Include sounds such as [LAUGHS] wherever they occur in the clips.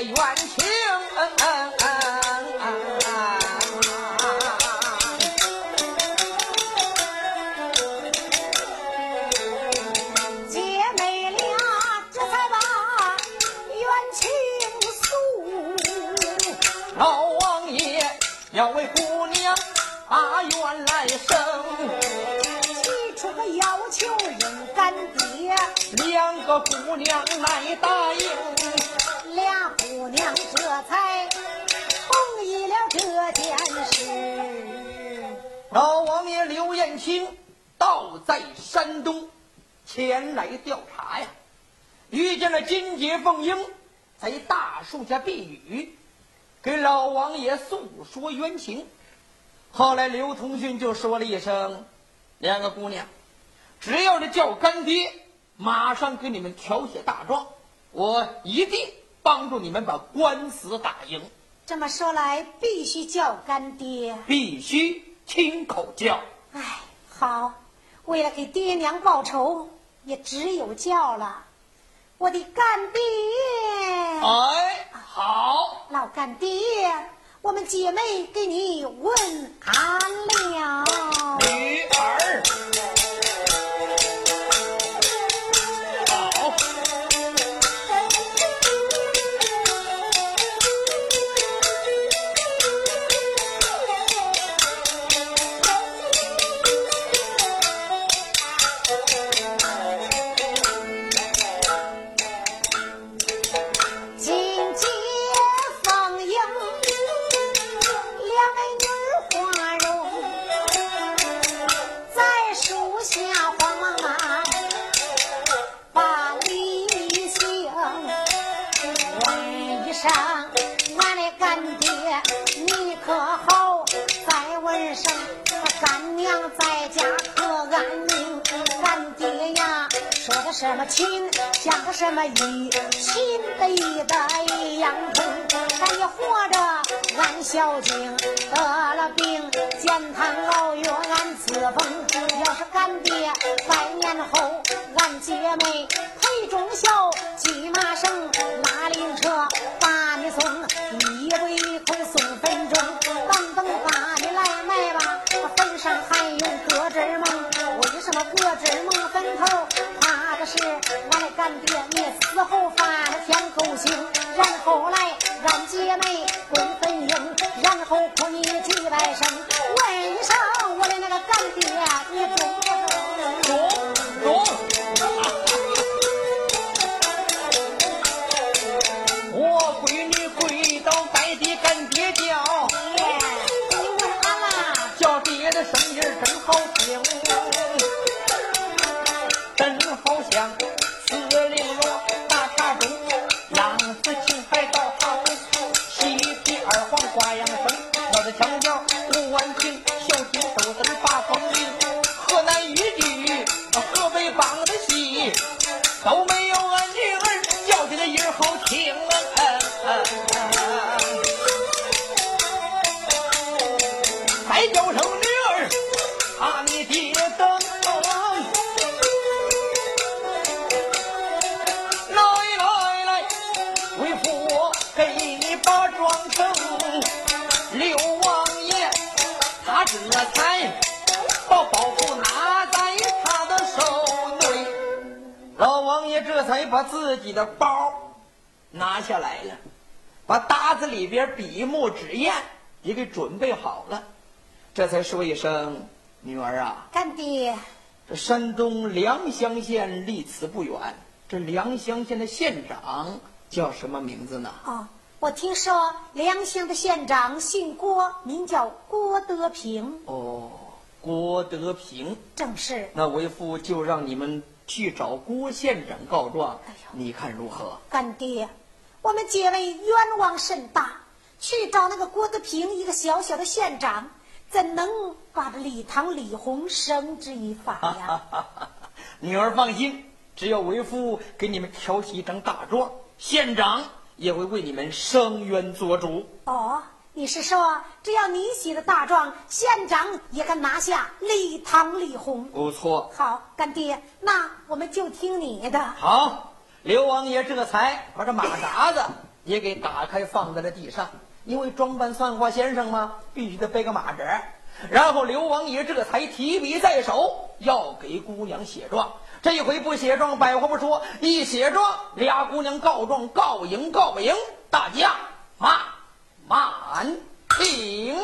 袁青姐妹俩这才把冤情诉。老王爷要为姑娘把冤来生提出个要求认干爹两个姑娘来答应才同意了这件事。老王爷刘彦卿到在山东前来调查呀遇见了金杰凤英在大树下避雨给老王爷诉说冤情。后来刘通讯就说了一声两个姑娘只要是叫干爹马上给你们调写大状我一定帮助你们把官司打赢。”这么说来，必须叫干爹，必须亲口叫。哎，好，为了给爹娘报仇，也只有叫了。我的干爹，哎，好，老干爹。我们姐妹给你问安了，女儿安孝敬，得了病健康老院安自封。要是干爹百年后，俺姐妹陪忠孝，骑马绳拉灵车把你送，一步一口送坟中。等等把你来埋吧，坟上还有搁枝梦。为什么搁枝梦坟头？怕的是俺的干爹你死后发了天狗星，然后来俺姐妹滚爹你都没把自己的包拿下来了，把搭子里边笔墨纸砚也给准备好了。这才说一声：“女儿啊，干爹，这山东良乡县离此不远，这良乡县的县长叫什么名字呢？哦，我听说良乡的县长姓郭，名叫郭德平。哦，郭德平。正是。那为父就让你们去找郭县长告状，哎呦你看如何？干爹，我们姐妹冤枉甚大，去找那个郭德平一个小小的县长，怎能把这李唐李红绳之以法呀？[LAUGHS] 女儿放心，只要为父给你们挑起一张大状，县长也会为你们伸冤做主。哦，你是说只要你写的大状，县长也敢拿下李唐李红？不错。好，干爹，那我们就听你的。好，刘王爷这才把这马扎子也给打开，放在了地上。因为装扮算卦先生嘛，必须得背个马扎。然后刘王爷这才提笔在手，要给姑娘写状。这一回不写状，百话不说；一写状，俩姑娘告状，告赢告不赢，大家慢满庭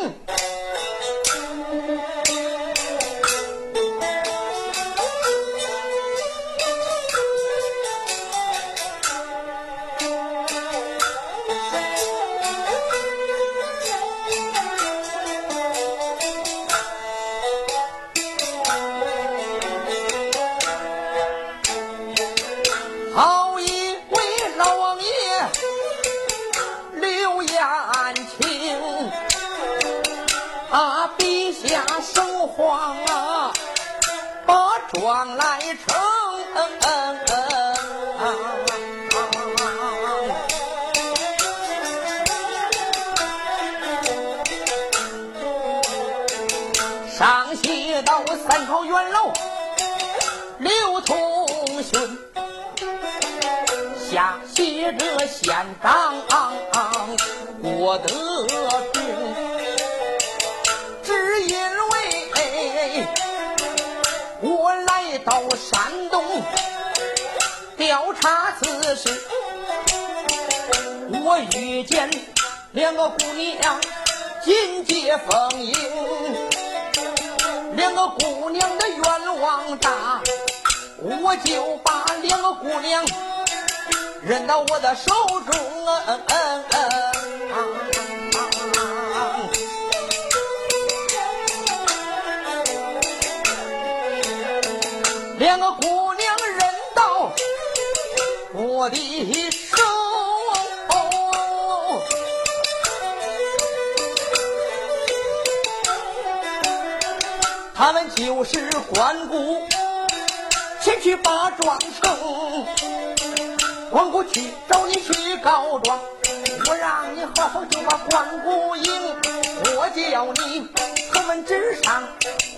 圣皇啊，把状来呈。上写到三朝元老刘同勋。下写着县长郭德我来到山东调查此事，我遇见两个姑娘进阶逢迎，两个姑娘的愿望大，我就把两个姑娘。扔到我的手中啊！嗯嗯嗯那姑娘认到我的手，他们就是关谷，前去把庄成，关过去找你去告状。让你好好就把关谷赢，我叫你头门之上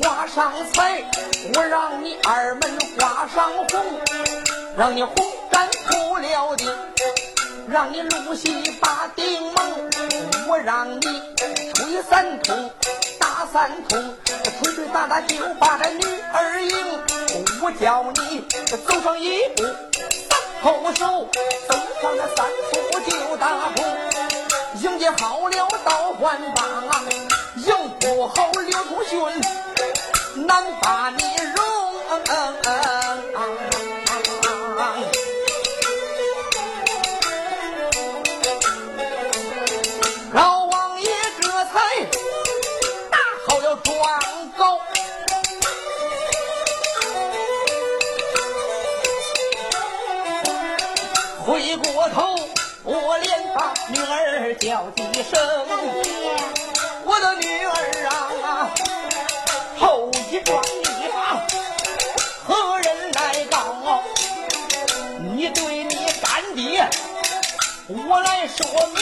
挂上彩，我让你二门挂上红，让你红毡铺了地，让你露西把顶蒙，我让你吹三通打。三通，吹吹打打就把这女儿迎。我叫你走上一步，三后手，走上那三步就打步。迎接好了倒换帮，迎不好刘通勋，难把你容。女儿叫几声，我的女儿啊，后一桩你把何人来告？你对你干爹，我来说明。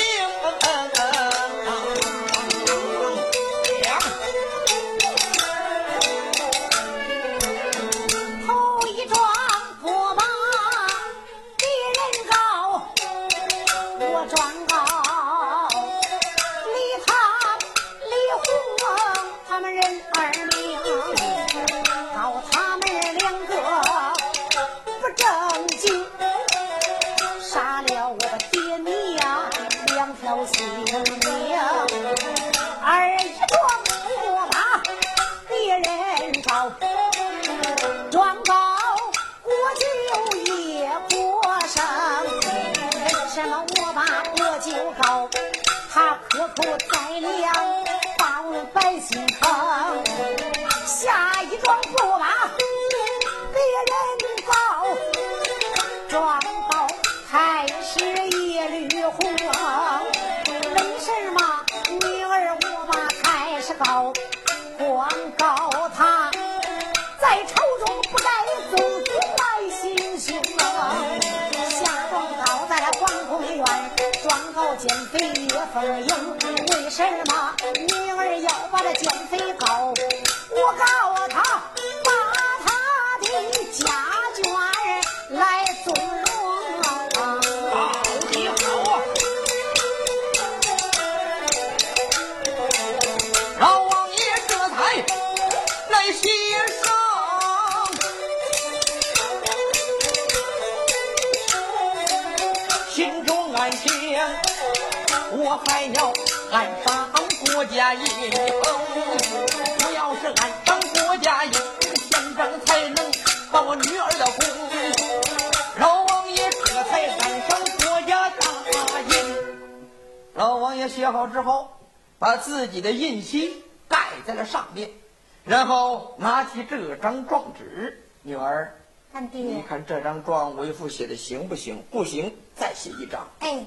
心中暗想。我还要安上国家印封，我要是安上国家印，这个县长才能把我女儿的功。老王爷这才安上国家大印。老王爷写好之后，把自己的印玺盖在了上面，然后拿起这张状纸，女儿，干爹，你看这张状，为父写的行不行？不行，再写一张。哎。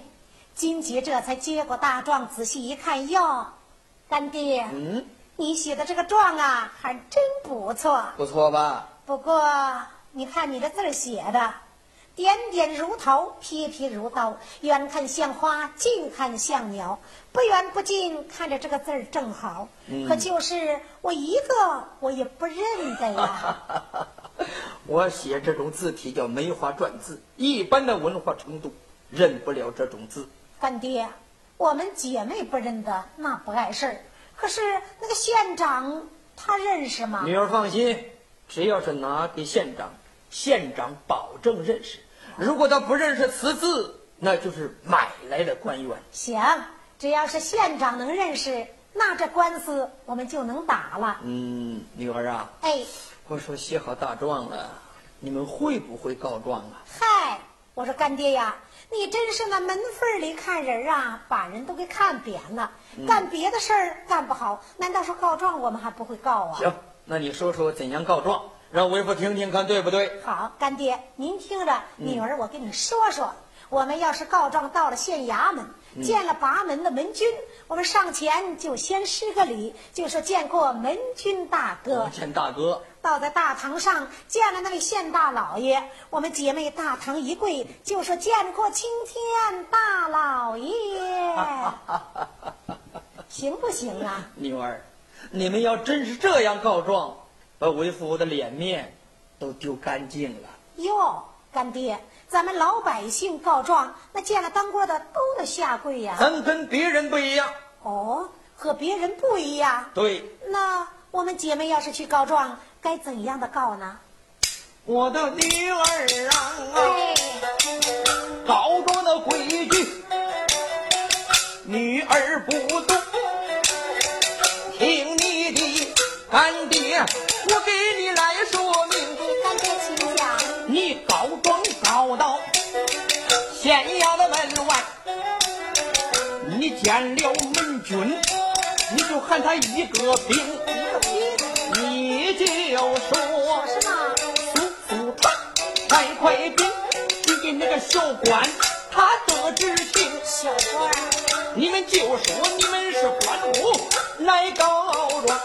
金杰这才接过大状，仔细一看，哟，干爹，嗯，你写的这个状啊，还真不错，不错吧？不过你看你的字写的，点点如头，撇撇如刀，远看像花，近看像鸟，不远不近，看着这个字儿正好，可就是我一个我也不认得呀。[LAUGHS] [LAUGHS] 我写这种字体叫梅花篆字，一般的文化程度认不了这种字。干爹，我们姐妹不认得那不碍事儿，可是那个县长他认识吗？女儿放心，只要是拿给县长，县长保证认识。如果他不认识此字，那就是买来的官员。行，只要是县长能认识，那这官司我们就能打了。嗯，女儿啊，哎，我说写好大状了，你们会不会告状啊？嗨，我说干爹呀。你真是那门缝里看人啊，把人都给看扁了。干别的事儿干不好，难道说告状我们还不会告啊？行，那你说说怎样告状，让为父听听看对不对？好，干爹您听着，女儿我跟你说说。我们要是告状到了县衙门，见了拔门的门军，我们上前就先施个礼，就说见过门军大哥。见大哥。到在大堂上见了那位县大老爷，我们姐妹大堂一跪，就说见过青天大老爷，[LAUGHS] 行不行啊？女儿，你们要真是这样告状，把为父的脸面都丢干净了。哟，干爹，咱们老百姓告状，那见了当官的都得下跪呀。咱跟别人不一样。哦，和别人不一样。对。那我们姐妹要是去告状？该怎样的告呢？我的女儿啊，告状的规矩，女儿不懂。听你的干爹，我给你来说明。干爹请讲。你告状告到县衙的门外，你见了门军，你就喊他一个兵。你就说什么？速速快，快快兵，去给那个小官，他得知情。小官，你们就说你们是官府来告状。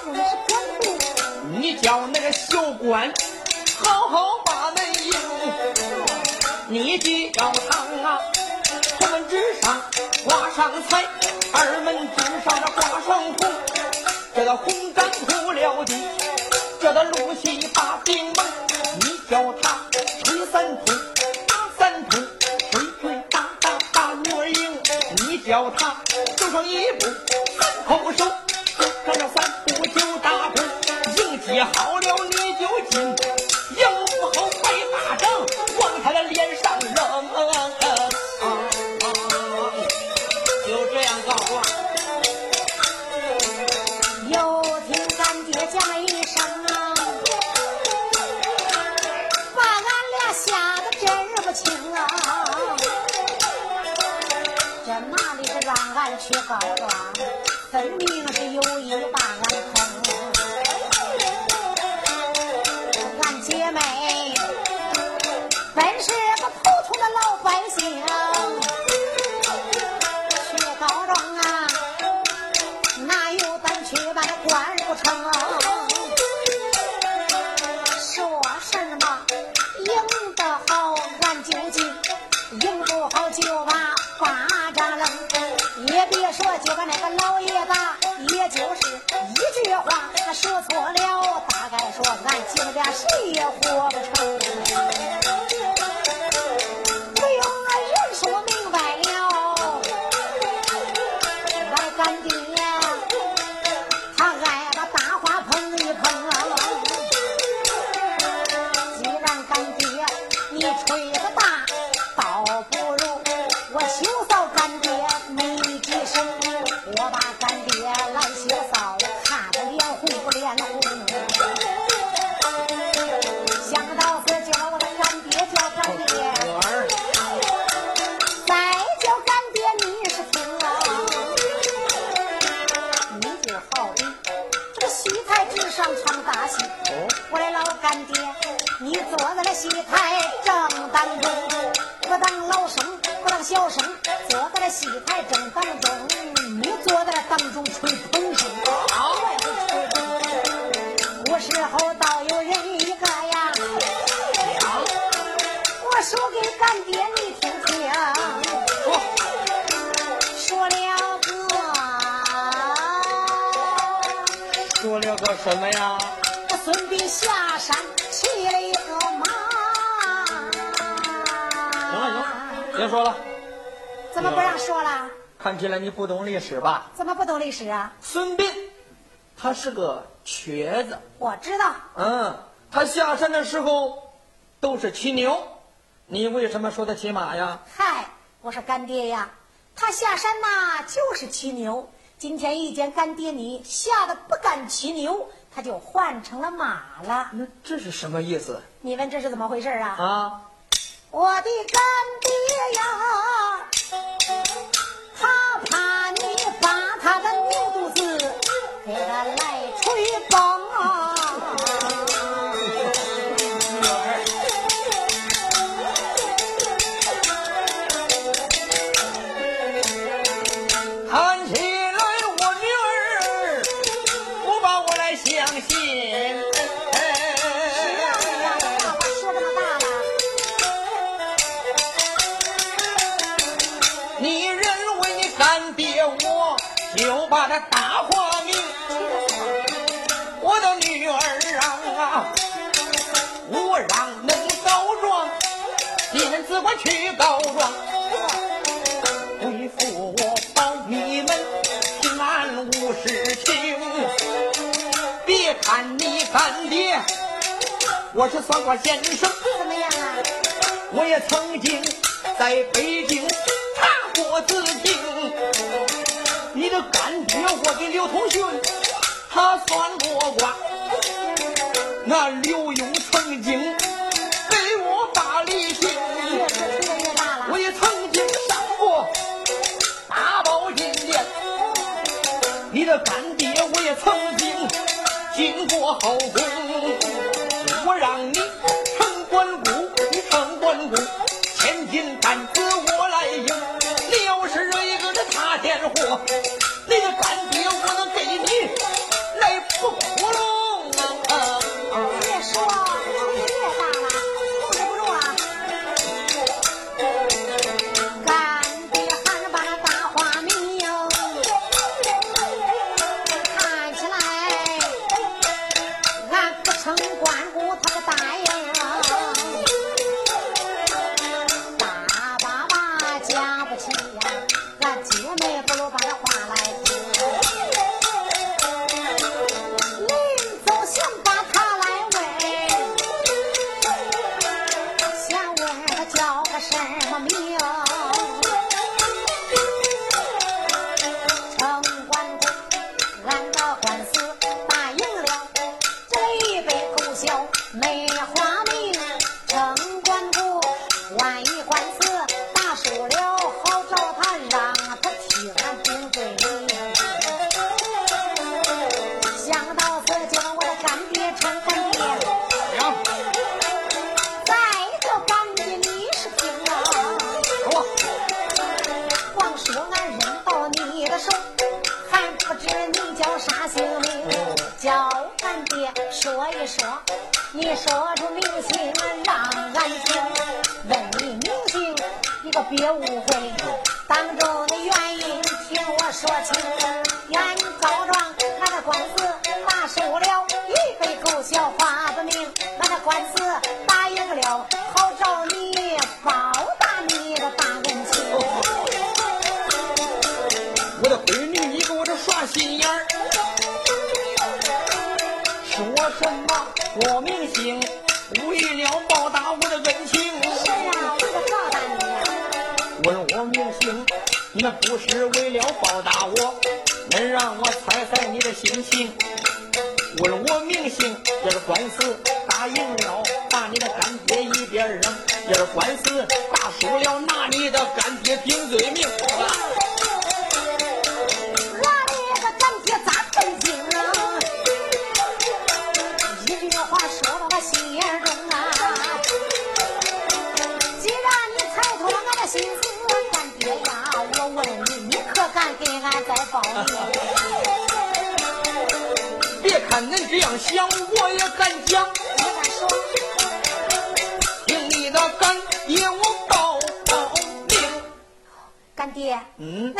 你，叫那个小官好好把门迎。你叫他啊，红门之上挂上彩，二门之上挂上红，这个红毡铺了地。叫他露西把兵忙，你叫他吹三通打三通，吹吹打打打女儿赢。你叫他走上一步三叩首，好了你就进，什么呀？孙膑下山骑了一个马。行了行了，别说了。怎么不让说了？看起来你不懂历史吧？怎么不懂历史啊？孙膑，他是个瘸子。我知道。嗯，他下山的时候都是骑牛，你为什么说他骑马呀？嗨，我说干爹呀，他下山呐就是骑牛。今天一见干爹你吓得不敢骑牛，他就换成了马了。那这是什么意思？你问这是怎么回事啊？啊，我的干爹呀！他怕你把他的牛肚子给他来吹崩信？是，你认为你干爹我就把他搭活命？我的女儿啊，我让恁告状，你们自去告状，为父我保你们平安无事情。看你干爹，我是算卦先生，怎么样？我也曾经在北京查过字经。你的干爹，我给刘同勋，他算过卦。那刘墉曾经给我把礼行，我也曾经上过八宝金殿。你的干爹，我也曾经经过后宫。我让你成关谷，你成关谷，千斤担子我来迎。你要是惹一个这塌天祸，你的干爹我能给你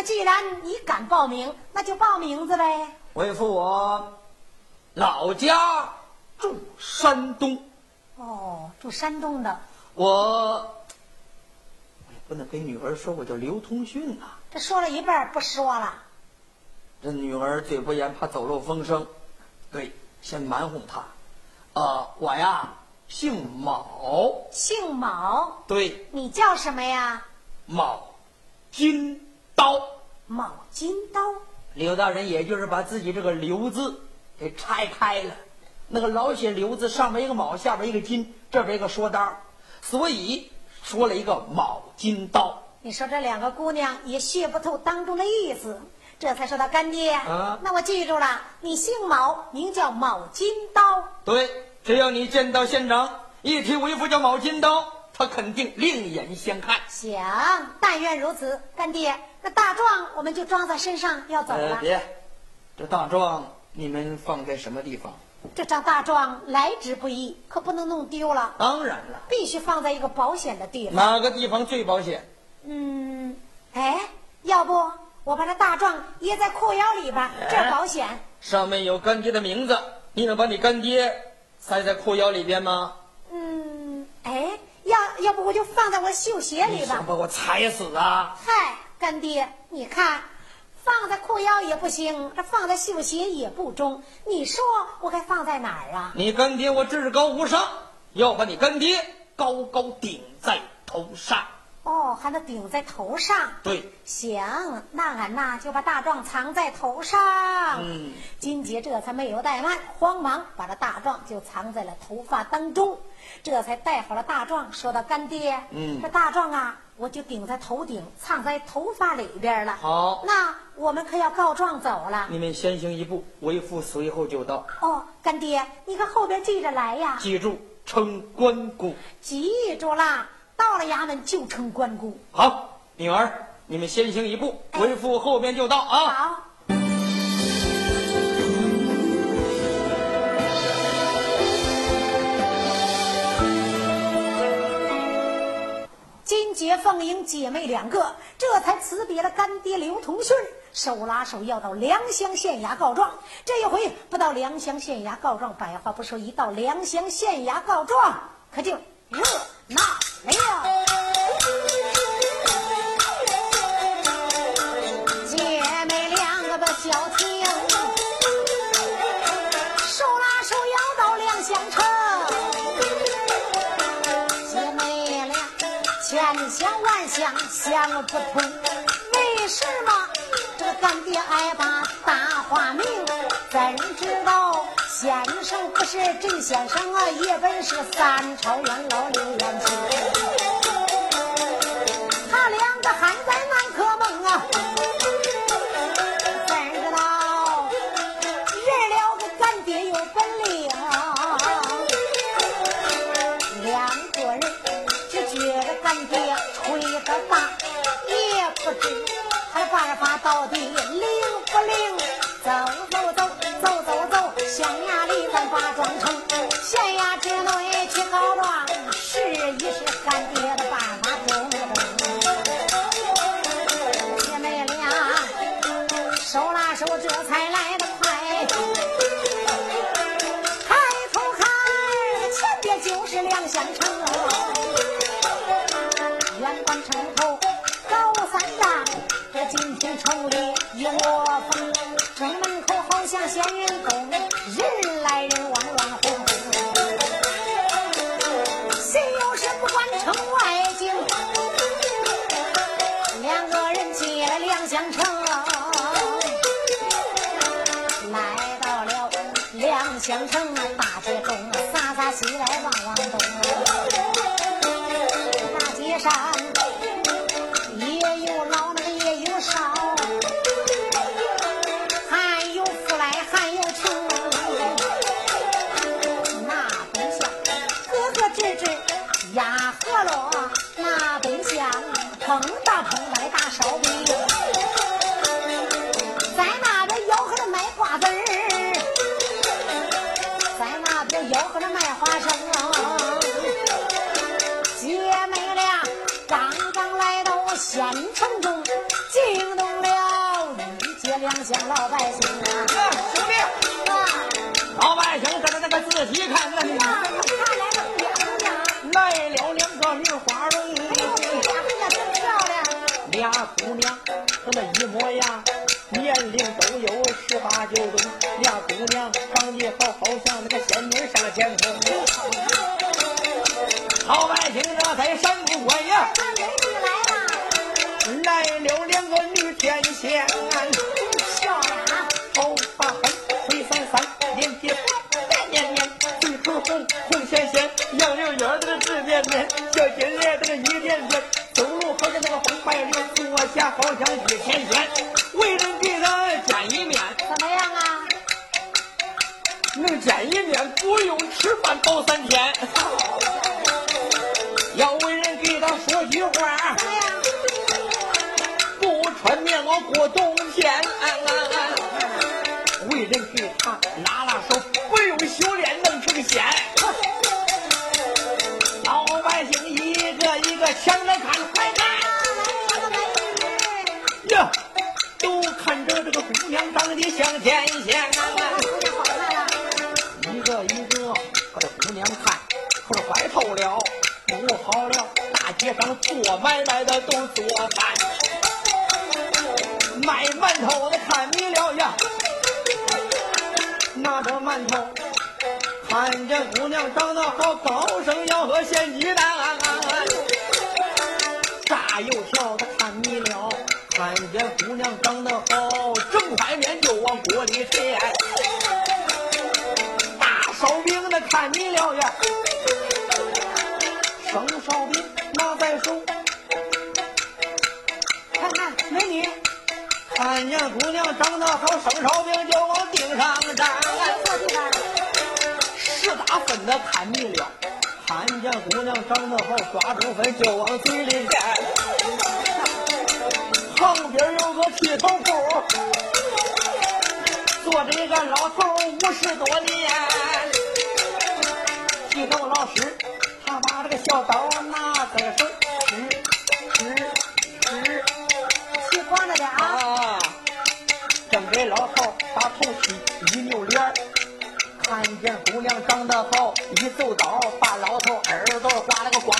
既然你敢报名，那就报名字呗。为父我老家住山东，哦，住山东的，我我也不能跟女儿说我叫刘通讯呐、这说了一半不说了。这女儿嘴不严，怕走漏风声。对，先瞒哄她。呃，我呀姓卯，姓卯，对，你叫什么呀？卯金刀。毛金刀。刘大人也就是把自己这个“刘”字给拆开了，那个老写“刘”字上面一个卯，下边一个金，这边一个说刀，所以说了一个卯金刀。你说这两个姑娘也学不透当中的意思，这才说到干爹。啊那我记住了，你姓卯，名叫卯金刀。对，只要你见到县长一提为父叫卯金刀，他肯定另眼相看。行，但愿如此。干爹，那大壮我们就装在身上要走呃，了。别，这大壮你们放在什么地方？这张大壮来之不易，可不能弄丢了，当然了，必须放在一个保险的地方。哪个地方最保险？嗯，哎，要不我把这大壮掖在裤腰里边，这保险。上面有干爹的名字，你能把你干爹塞在裤腰里边吗？要不我就放在我绣鞋里吧。想把我踩死啊！嗨，干爹，你看，放在裤腰也不行，这放在绣鞋也不中。你说我该放在哪儿啊？你干爹我至高无上，要把你干爹高高顶在头上。哦，还能顶在头上。对，行，那俺呐就把大壮藏在头上。嗯，金杰这才没有怠慢，慌忙把这大壮就藏在了头发当中，这才带好了大壮，说到干爹，嗯这大壮啊，我就顶在头顶，藏在头发里边了。好那我们可要告状走了。你们先行一步，为父随后就到。哦，干爹，你可后边记着来呀。记住，称关公。记住了，到了衙门就称关公。好，女儿，你们先行一步，为父后边就到啊。好。解、凤英姐妹两个，这才辞别了干爹刘同勋，手拉手要到良乡县衙告状。这一回不到良乡县衙告状，百话不说，一到良乡县衙告状，可就热闹了。千想万想想不通，为什么这个干爹爱把大话明？怎知道先生不是真先生啊，也本是三朝元老刘元庆。他两个还在南柯梦啊，他到底灵金亭城里一窝蜂，城门口好像仙人洞，人来人往乱哄哄。谁又是不管城外景，两个人进了两相城。来到了两相城大街中，洒洒西来望望。压河落，那东乡碰大碰大的大烧饼。在那边吆喝着卖瓜子儿，在那边吆喝着卖花生。姐妹俩刚刚来到县城中，惊动了一街两乡老百姓啊！兄弟，啊，老百姓在那那个仔细看不看，可是坏透了，不好了，大街上做买卖的都做饭，卖馒头的看你了呀，拿着馒头，看见姑娘长得好，高声吆喝咸鸡蛋，炸油条的看你了。看见姑娘长得好，整块面就往锅里填。烧饼的看你了呀，生烧饼拿在手。看看美女，看见姑娘长得好，生烧饼就往腚上粘。十大份的看你了，看见姑娘长得好，抓住分就往嘴里填。旁边有个剃头铺，坐着一个老头五十多年。剃头老师，他把这个小刀拿在手，吃吃吃，剃光了点啊！正给老头把头剃，一扭脸看见姑娘长得好，一走刀把老头耳朵刮了个光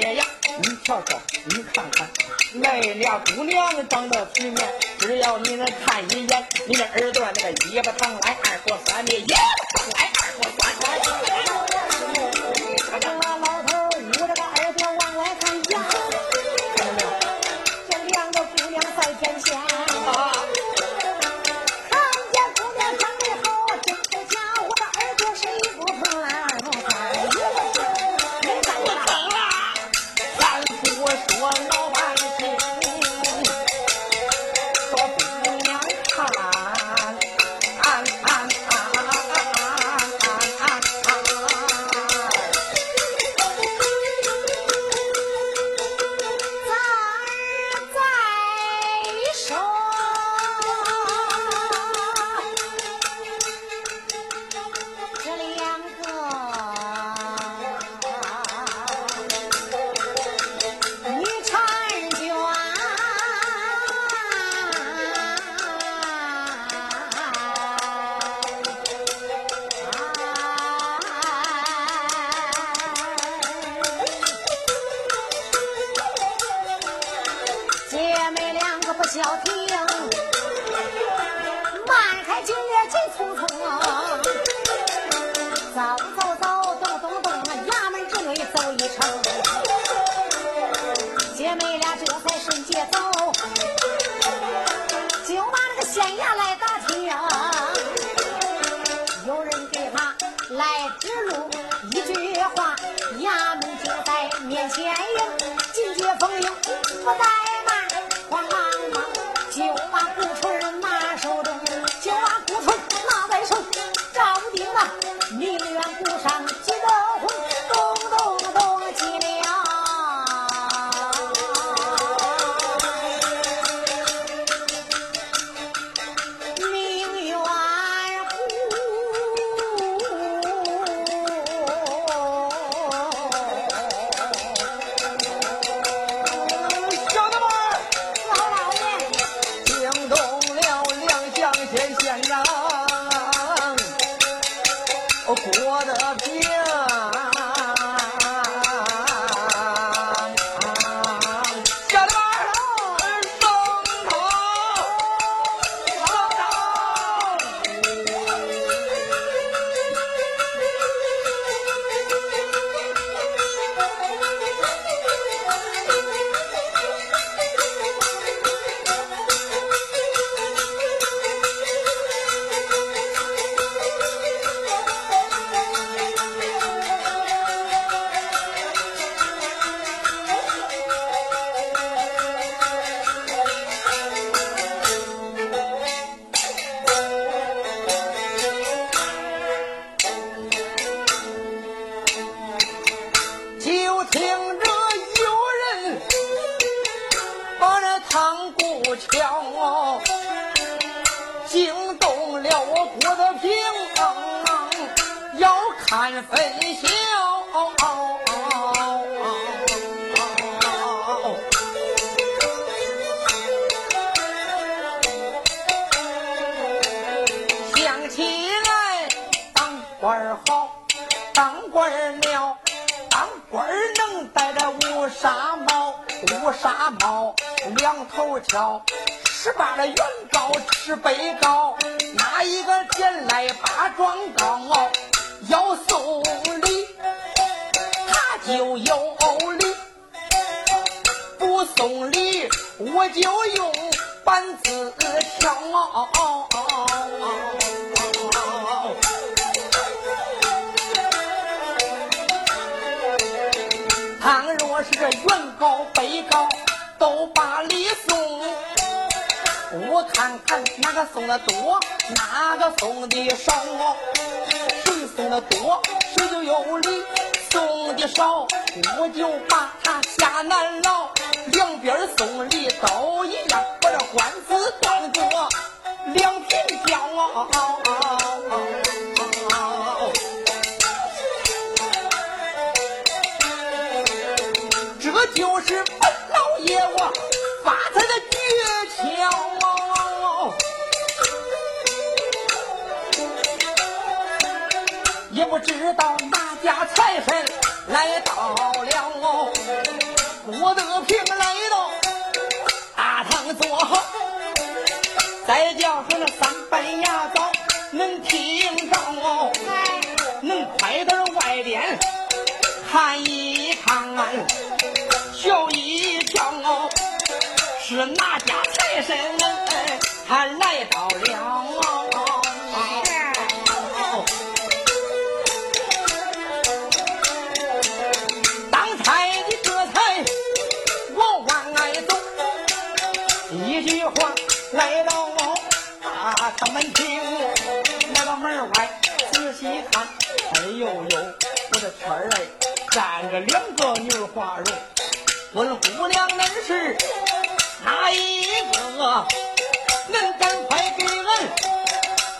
姐呀，你。瞧瞧，你看看，那俩姑娘长得体面，只要你能看一眼，你那耳朵那个一把糖来二过三的，一把糖来二过三。眼前呀，进阶风铃不。当官了，当官能戴着乌纱帽，乌纱帽两头翘，十八的原高，十背高，哪一个捡来把状告？要送礼，他就有礼；不送礼，我就用板子挑。倘若是这原告、被告都把礼送，我看看哪个送的多，哪个送的少。谁送的多，谁就有理；送的少，我就把他下难牢。两边送礼都一样，把这官司断过两平交。就是本老爷我发财的诀窍，也不知道哪家财神来到了，郭德平来到大堂坐好，再叫上那三班牙枣能听着，能快点外边看一是哪家财神他来到了？当差的这才往外走，一句话来到啊他门厅，来到门外仔细看，哎呦呦，我的天儿哎，站着两个女花容。问姑娘恁是哪一个？恁赶快给俺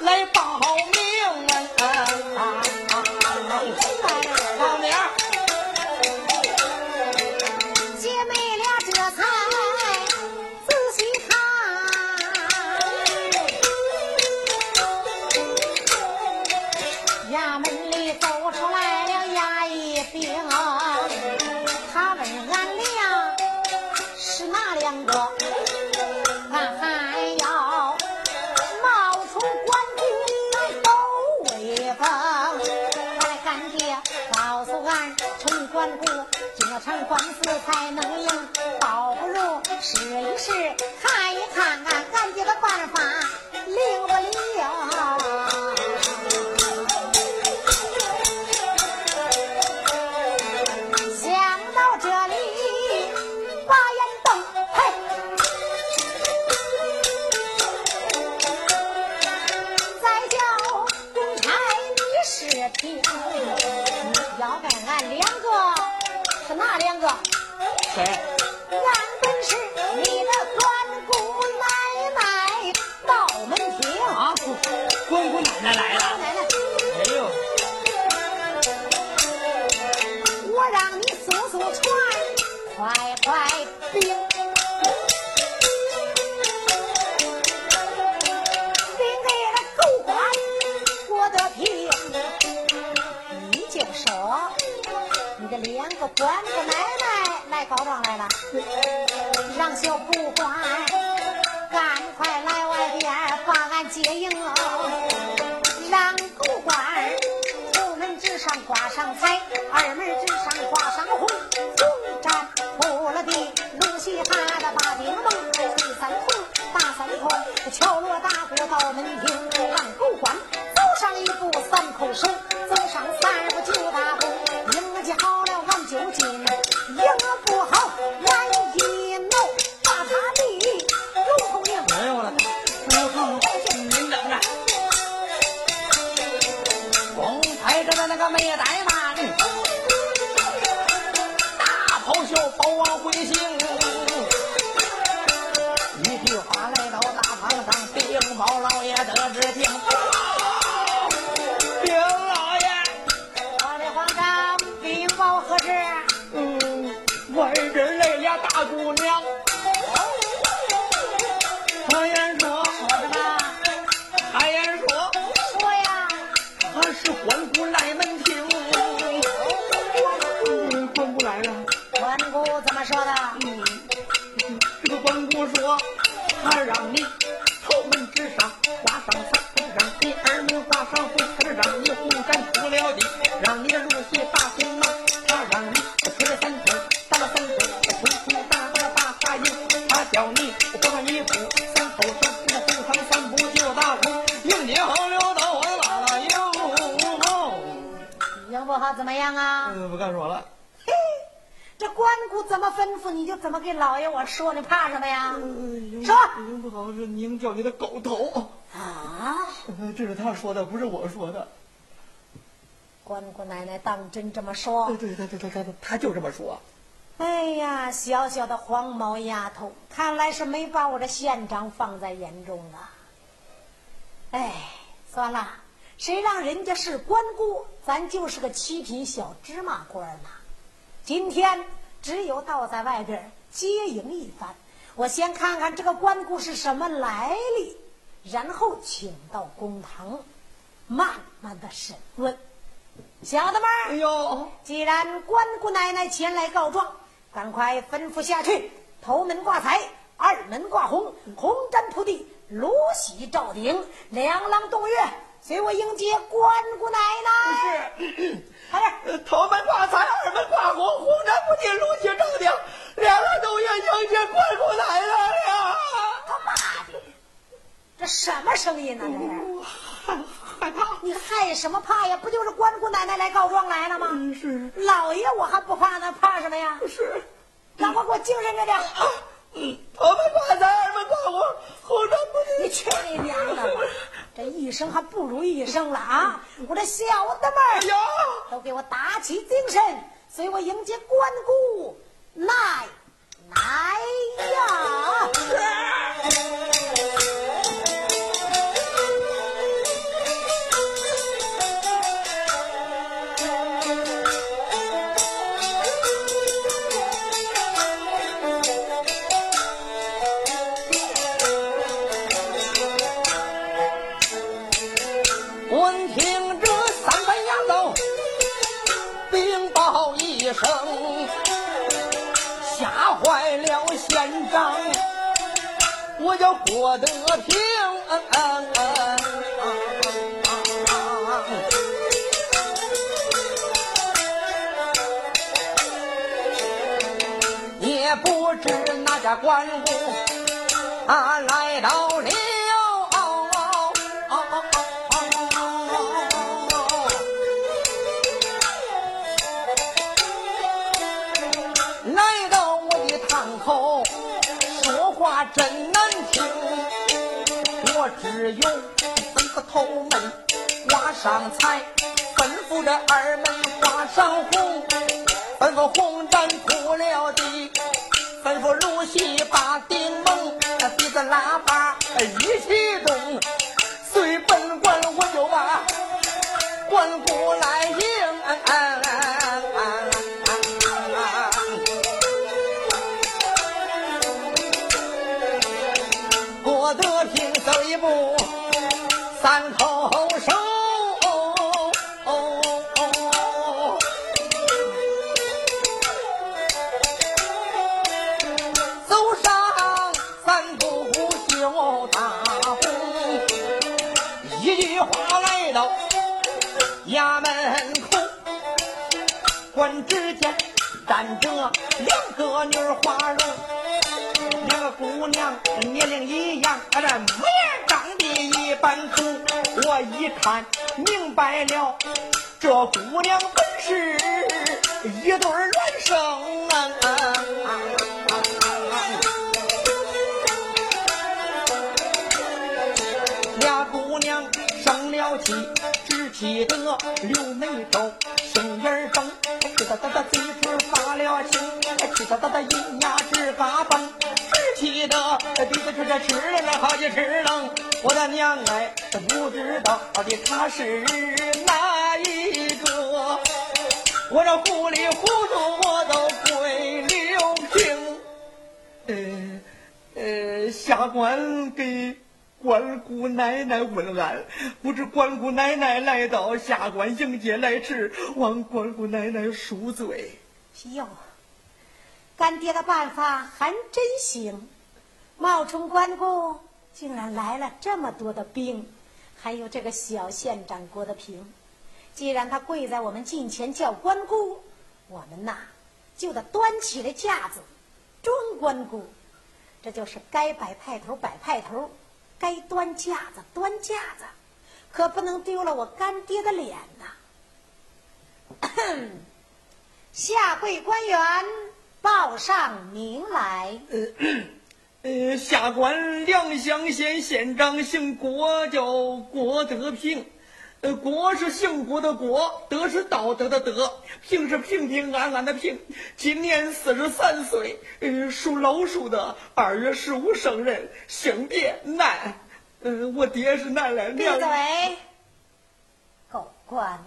来报名啊！城管谷这场官司才能赢，倒不如试一试，看一看俺俺爹的办法。是哪两个？谁？告状来了，让小布给我说，你怕什么呀？说您不好是您叫你的狗头。啊！这是他说的，不是我说的。关姑奶奶当真这么说？对对对对对，他就这么说。哎呀，小小的黄毛丫头，看来是没把我这县长放在眼中啊。哎，算了，谁让人家是关姑，咱就是个七品小芝麻官呢。今天只有到在外边接应一番，我先看看这个关公是什么来历，然后请到公堂，慢慢的审问。小的们儿，哎呦，既然关姑奶奶前来告状，赶快吩咐下去，头门挂彩，二门挂红，红毡铺地，芦席罩顶，两廊动月，随我迎接关姑奶奶。是，快点，头门挂彩，二门挂红，红毡铺地，芦席罩顶，两个都愿迎接关姑奶奶呀！他妈的，这什么声音呢？这是。害害怕？你害什么怕呀？不就是关姑奶奶来告状来了吗？嗯，是老爷我还不怕呢，怕什么呀？是。让我给我精神着点。嗯，头门挂彩，二门挂红，红毡铺地。你去你娘的吧！这一生还不如一生了啊！我这小的们儿都给我打起精神，随我迎接关公来来呀！县长，我叫郭德平。也不知哪家官府啊来到了。真难听。我只有吩咐头门挂上彩，吩咐这二门挂上红，吩咐红毡铺了地，吩咐芦席把顶蒙，鼻子喇叭一起动，两个女儿花容。两个姑娘年龄一样，啊，这模样长得一般粗。我一看明白了，这姑娘本是一对孪生啊！俩姑娘生了气，只气得柳眉皱，杏眼崩，气哒哒哒嘴唇发了针，气得哒哒一牙直嘎嘣，直气得鼻子出这了冷，好几直冷。我的娘哎，不知道到底他是哪一个，我这糊里糊涂我都跪了平。呃呃，下官给关姑奶奶问安，不知关姑奶奶来到，下官迎接来迟，望关姑奶奶恕罪。哟，干爹的办法还真行，冒充关公竟然来了这么多的兵，还有这个小县长郭德平。既然他跪在我们近前叫关公，我们呐就得端起了架子装关公。这就是该摆派头摆派头，该端架子端架子，可不能丢了我干爹的脸呐！[COUGHS] 下跪官员报上名来。呃，呃，下官良乡县县长姓郭，叫郭德平。呃，郭是姓郭的郭，德是道德的德，平是平平安安的平。今年四十三岁，呃，属老鼠的，二月十五生人，性别男。嗯，我爹是男的。闭嘴！狗官，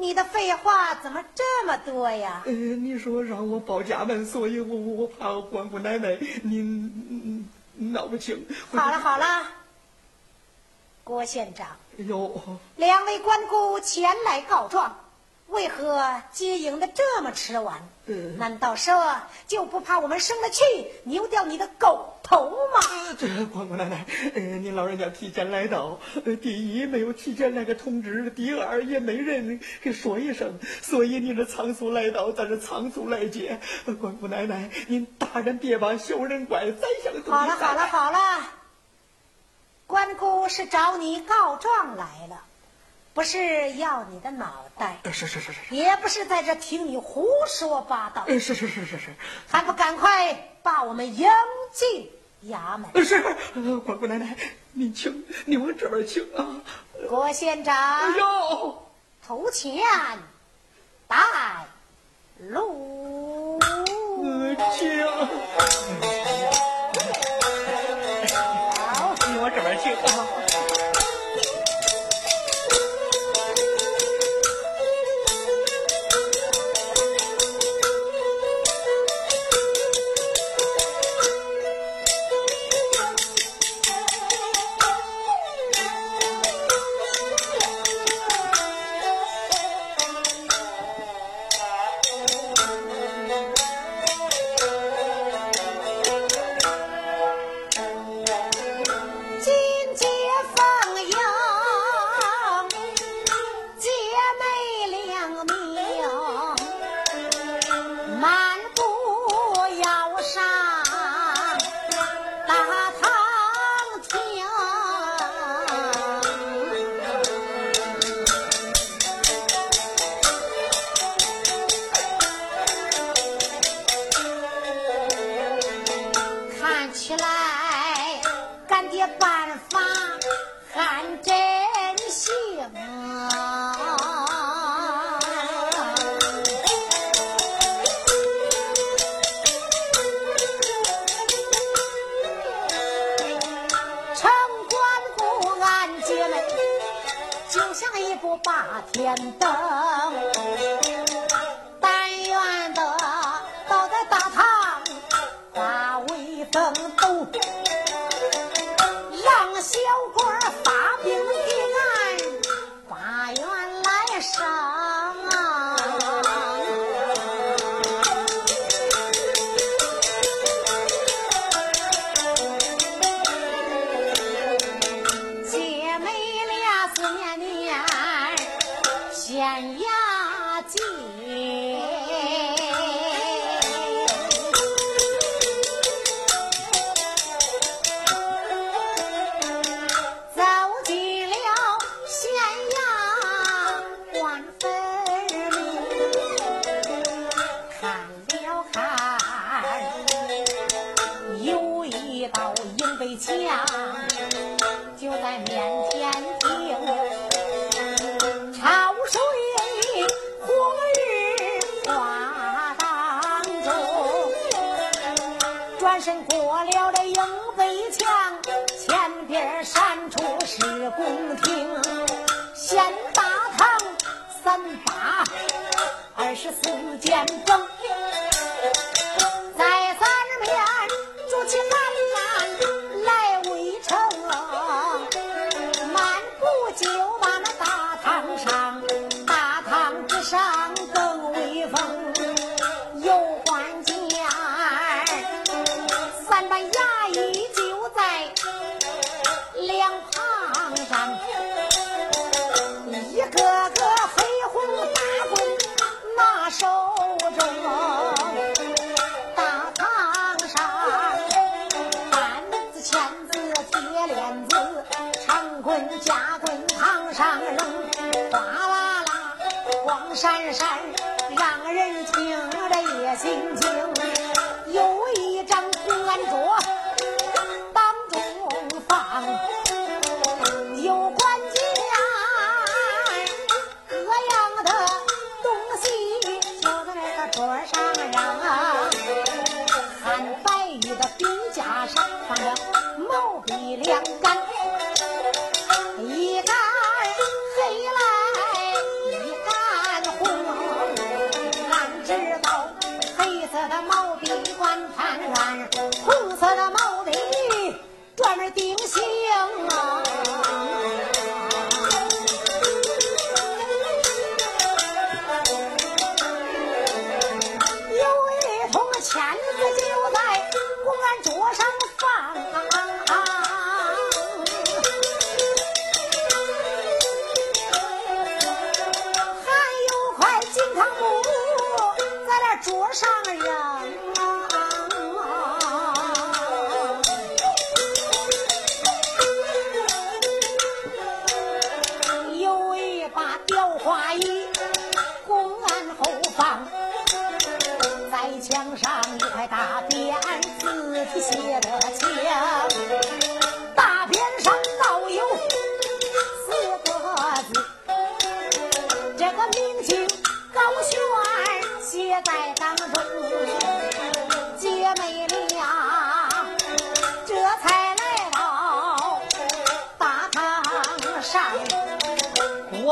你的废话怎么这么多呀？呃，你说让我报家门，所以我我怕关姑奶奶您闹不清。好了好了，郭县长。有两位官姑前来告状，为何接应的这么迟晚？难道说就不怕我们生了气，扭掉你的狗头吗？这关公奶奶，呃，您老人家提前来到，呃第一没有提前来个通知，第二也没人给说一声，所以您这仓促来到，咱这仓促来接。关公奶奶，您大人别把小人怪，宰相好了好了好了。关姑是找你告状来了，不是要你的脑袋，是是是是，也不是在这听你胡说八道，是是是是是，还不赶快把我们迎进衙门？是，关公奶奶，您请，你往这边请啊。郭县长，哟，头前带路，请。往这边请啊！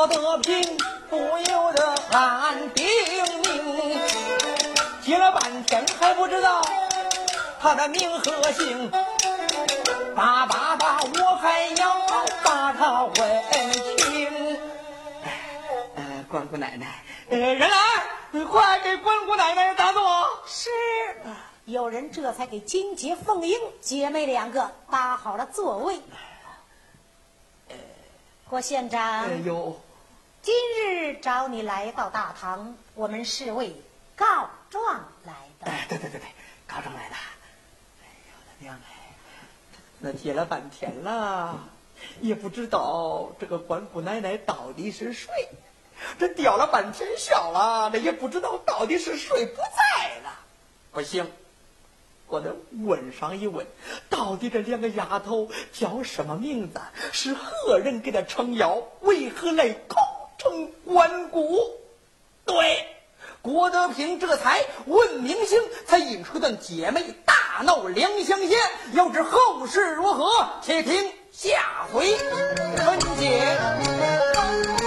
郭德平不由得暗叮咛，记了半天还不知道他的名和姓。叭叭叭，我还要把他问清。呃，关姑奶奶，呃，人来，快给关姑奶奶打坐。是，有人这才给金杰、凤英姐妹两个搭好了座位。郭县长，哎呦，今日找你来到大堂，我们是为告状来的。哎，对对对对，告状来的。哎呦我的娘哎，那接了半天了，也不知道这个关姑奶奶到底是谁。这吊了半天孝了，这也不知道到底是谁不在了。不行，我得问上一问，到底这两个丫头叫什么名字？是何人给她撑腰？为何来口称关谷。对郭德平这才问明星才引出段姐妹大闹良乡县要知后事如何且听下回分解。